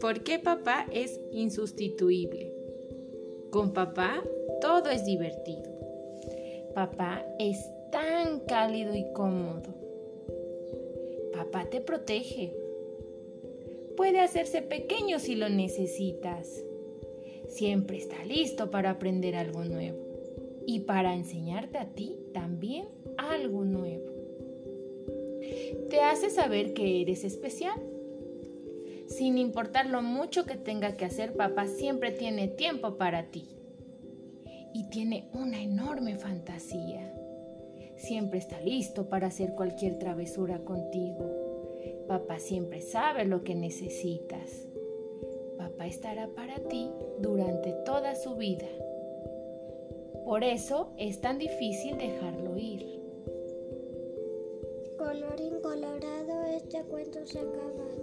¿Por qué papá es insustituible? Con papá todo es divertido. Papá es tan cálido y cómodo. Papá te protege. Puede hacerse pequeño si lo necesitas. Siempre está listo para aprender algo nuevo y para enseñarte a ti también algo nuevo. Te hace saber que eres especial sin importar lo mucho que tenga que hacer, papá siempre tiene tiempo para ti. Y tiene una enorme fantasía. Siempre está listo para hacer cualquier travesura contigo. Papá siempre sabe lo que necesitas. Papá estará para ti durante toda su vida. Por eso es tan difícil dejarlo ir. Colorín colorado, este cuento se ha acabado.